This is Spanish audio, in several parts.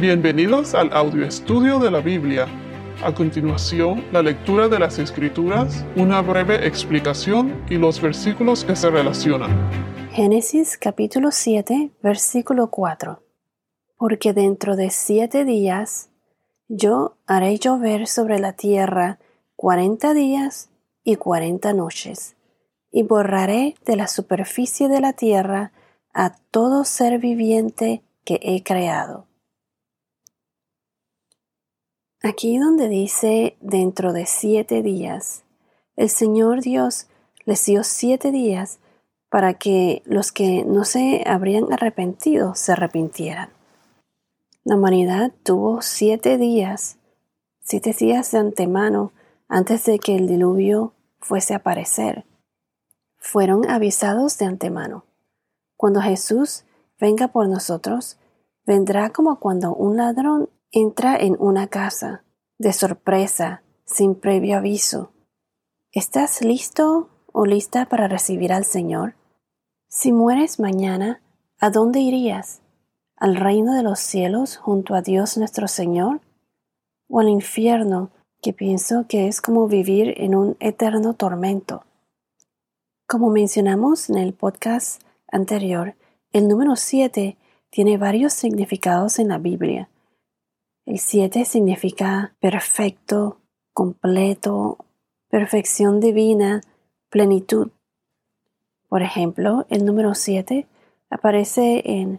Bienvenidos al audio estudio de la Biblia. A continuación, la lectura de las Escrituras, una breve explicación y los versículos que se relacionan. Génesis capítulo 7, versículo 4. Porque dentro de siete días yo haré llover sobre la tierra cuarenta días y cuarenta noches, y borraré de la superficie de la tierra a todo ser viviente que he creado Aquí donde dice dentro de siete días, el Señor Dios les dio siete días para que los que no se habrían arrepentido se arrepintieran. La humanidad tuvo siete días, siete días de antemano antes de que el diluvio fuese a aparecer. Fueron avisados de antemano. Cuando Jesús venga por nosotros, vendrá como cuando un ladrón Entra en una casa, de sorpresa, sin previo aviso. ¿Estás listo o lista para recibir al Señor? Si mueres mañana, ¿a dónde irías? ¿Al reino de los cielos junto a Dios nuestro Señor? ¿O al infierno, que pienso que es como vivir en un eterno tormento? Como mencionamos en el podcast anterior, el número 7 tiene varios significados en la Biblia el 7 significa perfecto, completo, perfección divina, plenitud. Por ejemplo, el número 7 aparece en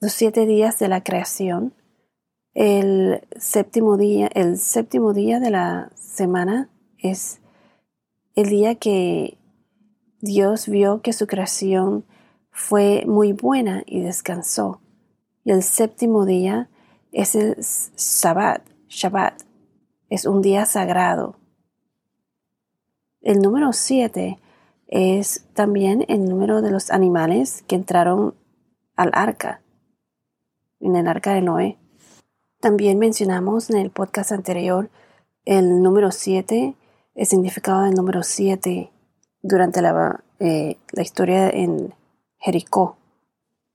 los siete días de la creación. El séptimo día, el séptimo día de la semana es el día que Dios vio que su creación fue muy buena y descansó. Y el séptimo día es el Shabbat, Shabbat. Es un día sagrado. El número 7 es también el número de los animales que entraron al arca, en el arca de Noé. También mencionamos en el podcast anterior el número 7, el significado del número 7 durante la, eh, la historia en Jericó.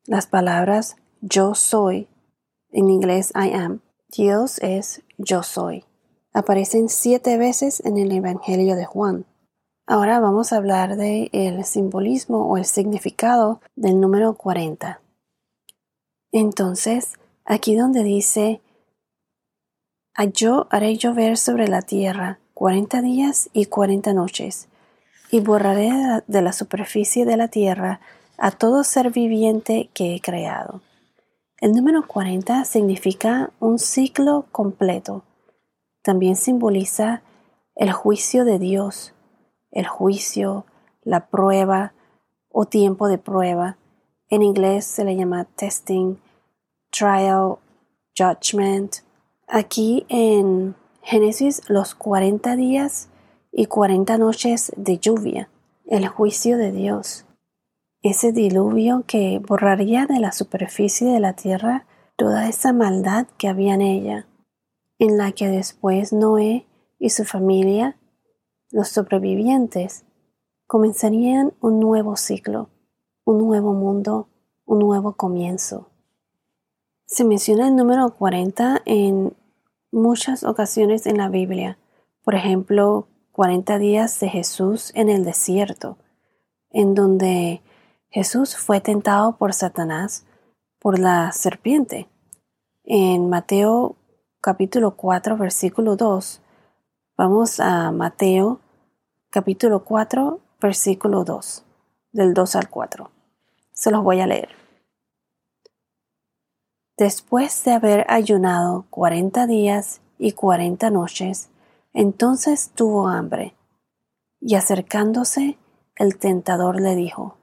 Las palabras yo soy en inglés I am, Dios es yo soy. Aparecen siete veces en el Evangelio de Juan. Ahora vamos a hablar del el simbolismo o el significado del número 40. Entonces, aquí donde dice, yo haré llover sobre la tierra cuarenta días y cuarenta noches, y borraré de la superficie de la tierra a todo ser viviente que he creado. El número 40 significa un ciclo completo. También simboliza el juicio de Dios, el juicio, la prueba o tiempo de prueba. En inglés se le llama testing, trial, judgment. Aquí en Génesis los 40 días y 40 noches de lluvia, el juicio de Dios ese diluvio que borraría de la superficie de la tierra toda esa maldad que había en ella, en la que después Noé y su familia, los sobrevivientes, comenzarían un nuevo ciclo, un nuevo mundo, un nuevo comienzo. Se menciona el número 40 en muchas ocasiones en la Biblia, por ejemplo, 40 días de Jesús en el desierto, en donde Jesús fue tentado por Satanás por la serpiente. En Mateo capítulo 4 versículo 2, vamos a Mateo capítulo 4 versículo 2, del 2 al 4. Se los voy a leer. Después de haber ayunado cuarenta días y cuarenta noches, entonces tuvo hambre, y acercándose, el tentador le dijo,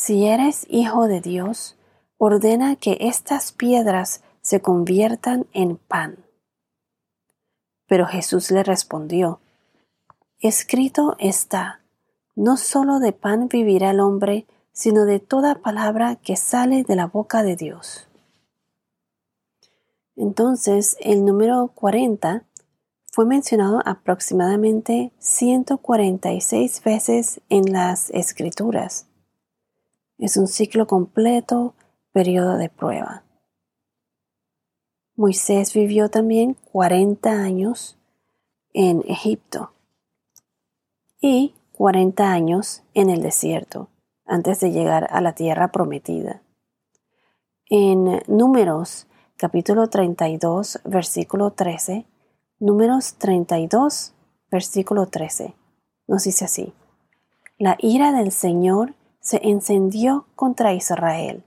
si eres hijo de Dios, ordena que estas piedras se conviertan en pan. Pero Jesús le respondió, Escrito está, no solo de pan vivirá el hombre, sino de toda palabra que sale de la boca de Dios. Entonces, el número 40 fue mencionado aproximadamente 146 veces en las Escrituras es un ciclo completo, periodo de prueba. Moisés vivió también 40 años en Egipto y 40 años en el desierto antes de llegar a la tierra prometida. En Números capítulo 32 versículo 13, Números 32 versículo 13, nos dice así, La ira del Señor se encendió contra Israel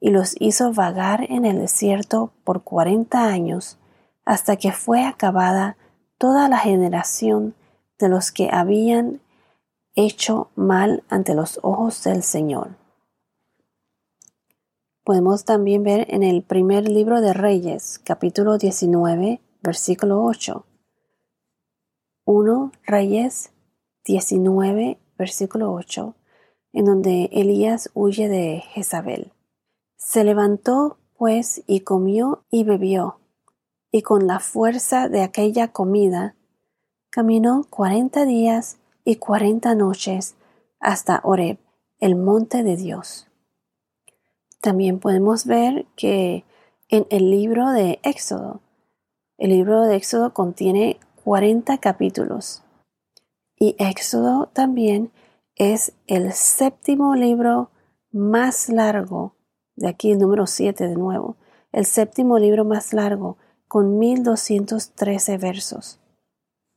y los hizo vagar en el desierto por cuarenta años hasta que fue acabada toda la generación de los que habían hecho mal ante los ojos del Señor. Podemos también ver en el primer libro de Reyes, capítulo 19, versículo 8. 1 Reyes 19, versículo 8, en donde Elías huye de Jezabel. Se levantó, pues, y comió y bebió, y con la fuerza de aquella comida, caminó cuarenta días y cuarenta noches hasta Oreb, el monte de Dios. También podemos ver que en el libro de Éxodo, el libro de Éxodo contiene 40 capítulos y Éxodo también es el séptimo libro más largo, de aquí el número 7 de nuevo, el séptimo libro más largo con 1213 versos.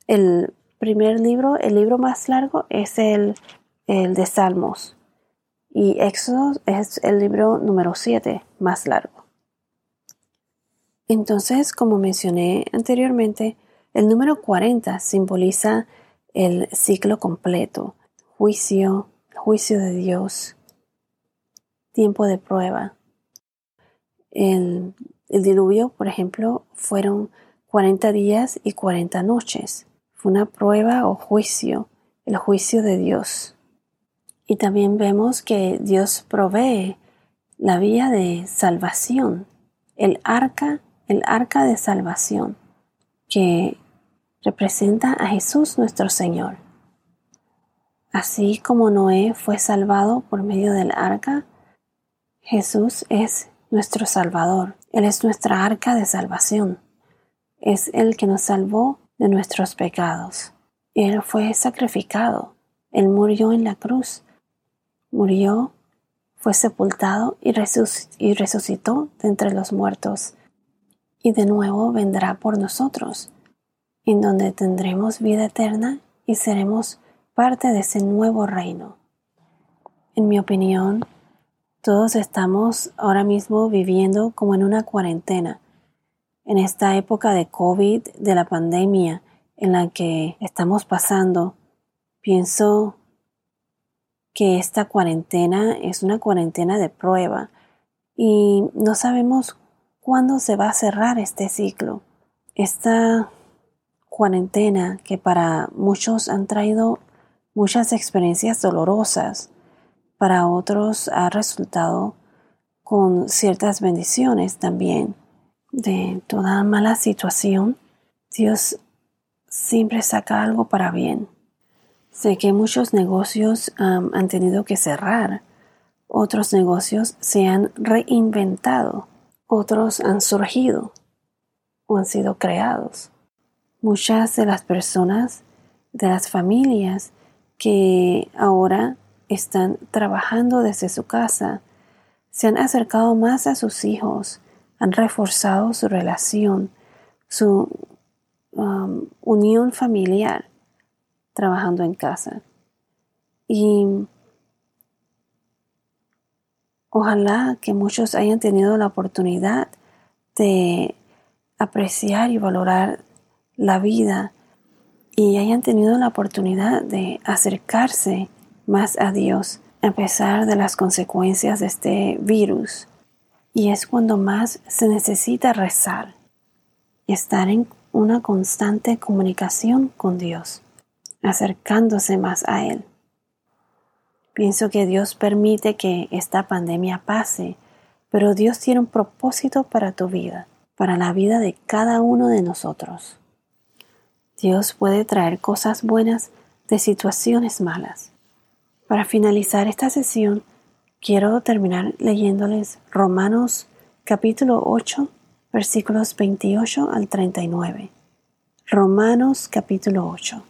El primer libro, el libro más largo, es el, el de Salmos. Y Éxodo es el libro número 7 más largo. Entonces, como mencioné anteriormente, el número 40 simboliza el ciclo completo, juicio, juicio de Dios, tiempo de prueba. El, el diluvio, por ejemplo, fueron 40 días y 40 noches. Fue una prueba o juicio, el juicio de Dios. Y también vemos que Dios provee la vía de salvación, el arca, el arca de salvación, que representa a Jesús nuestro Señor. Así como Noé fue salvado por medio del arca, Jesús es nuestro Salvador. Él es nuestra arca de salvación. Es el que nos salvó de nuestros pecados. Él fue sacrificado. Él murió en la cruz. Murió, fue sepultado y, resucitó de entre los muertos. Y de nuevo vendrá por nosotros, en donde tendremos vida eterna y seremos parte de ese nuevo reino. En mi opinión, todos estamos ahora mismo viviendo como en una cuarentena en esta época de COVID, de la pandemia en la que estamos pasando, pienso que esta cuarentena es una cuarentena de prueba y no sabemos cuándo se va a cerrar este ciclo. Esta cuarentena que para muchos han traído muchas experiencias dolorosas, para otros ha resultado con ciertas bendiciones también de toda mala situación, Dios siempre saca algo para bien. Sé que muchos negocios han tenido que cerrar, otros negocios se han reinventado, otros han surgido o han sido creados. Muchas de las personas, de las familias que ahora están trabajando desde su casa, se han acercado más a sus hijos, han reforzado su relación, su um, unión familiar trabajando en casa. Y ojalá que muchos hayan tenido la oportunidad de apreciar y valorar la vida y hayan tenido la oportunidad de acercarse más a Dios a pesar de las consecuencias de este virus y es cuando más se necesita rezar y estar en una constante comunicación con Dios, acercándose más a Él. Pienso que Dios permite que esta pandemia pase, pero Dios tiene un propósito para tu vida, para la vida de cada uno de nosotros. Dios puede traer cosas buenas de situaciones malas. Para finalizar esta sesión, quiero terminar leyéndoles Romanos capítulo 8, versículos 28 al 39. Romanos capítulo 8,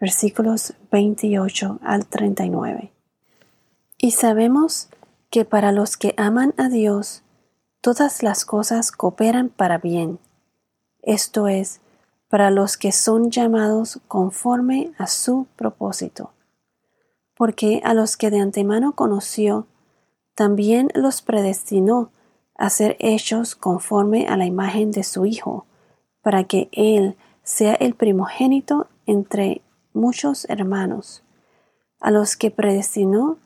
versículos 28 al 39. Y sabemos que para los que aman a Dios, todas las cosas cooperan para bien, esto es, para los que son llamados conforme a su propósito. Porque a los que de antemano conoció, también los predestinó a ser hechos conforme a la imagen de su Hijo, para que Él sea el primogénito entre muchos hermanos. A los que predestinó,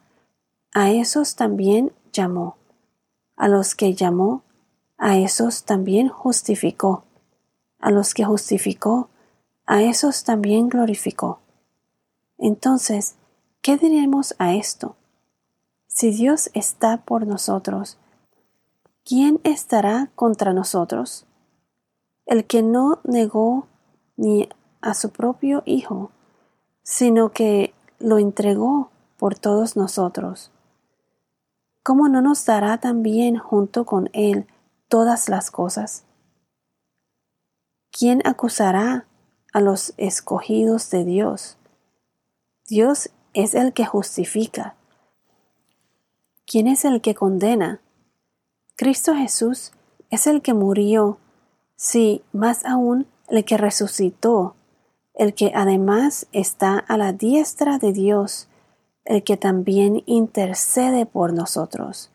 a esos también llamó. A los que llamó, a esos también justificó. A los que justificó, a esos también glorificó. Entonces, ¿qué diremos a esto? Si Dios está por nosotros, ¿quién estará contra nosotros? El que no negó ni a su propio Hijo, sino que lo entregó por todos nosotros. ¿Cómo no nos dará también junto con Él todas las cosas? ¿Quién acusará a los escogidos de Dios? Dios es el que justifica. ¿Quién es el que condena? Cristo Jesús es el que murió, sí, más aún el que resucitó, el que además está a la diestra de Dios, el que también intercede por nosotros.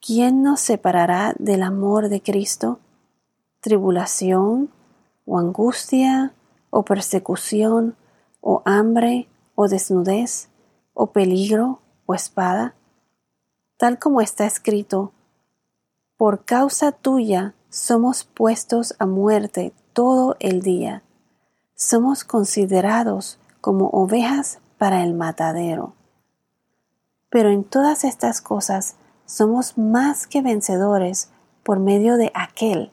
¿Quién nos separará del amor de Cristo? ¿Tribulación o angustia o persecución o hambre o desnudez o peligro o espada? Tal como está escrito, por causa tuya somos puestos a muerte todo el día. Somos considerados como ovejas para el matadero. Pero en todas estas cosas somos más que vencedores por medio de aquel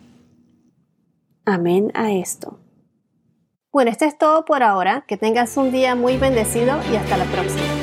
Amén a esto. Bueno, esto es todo por ahora. Que tengas un día muy bendecido y hasta la próxima.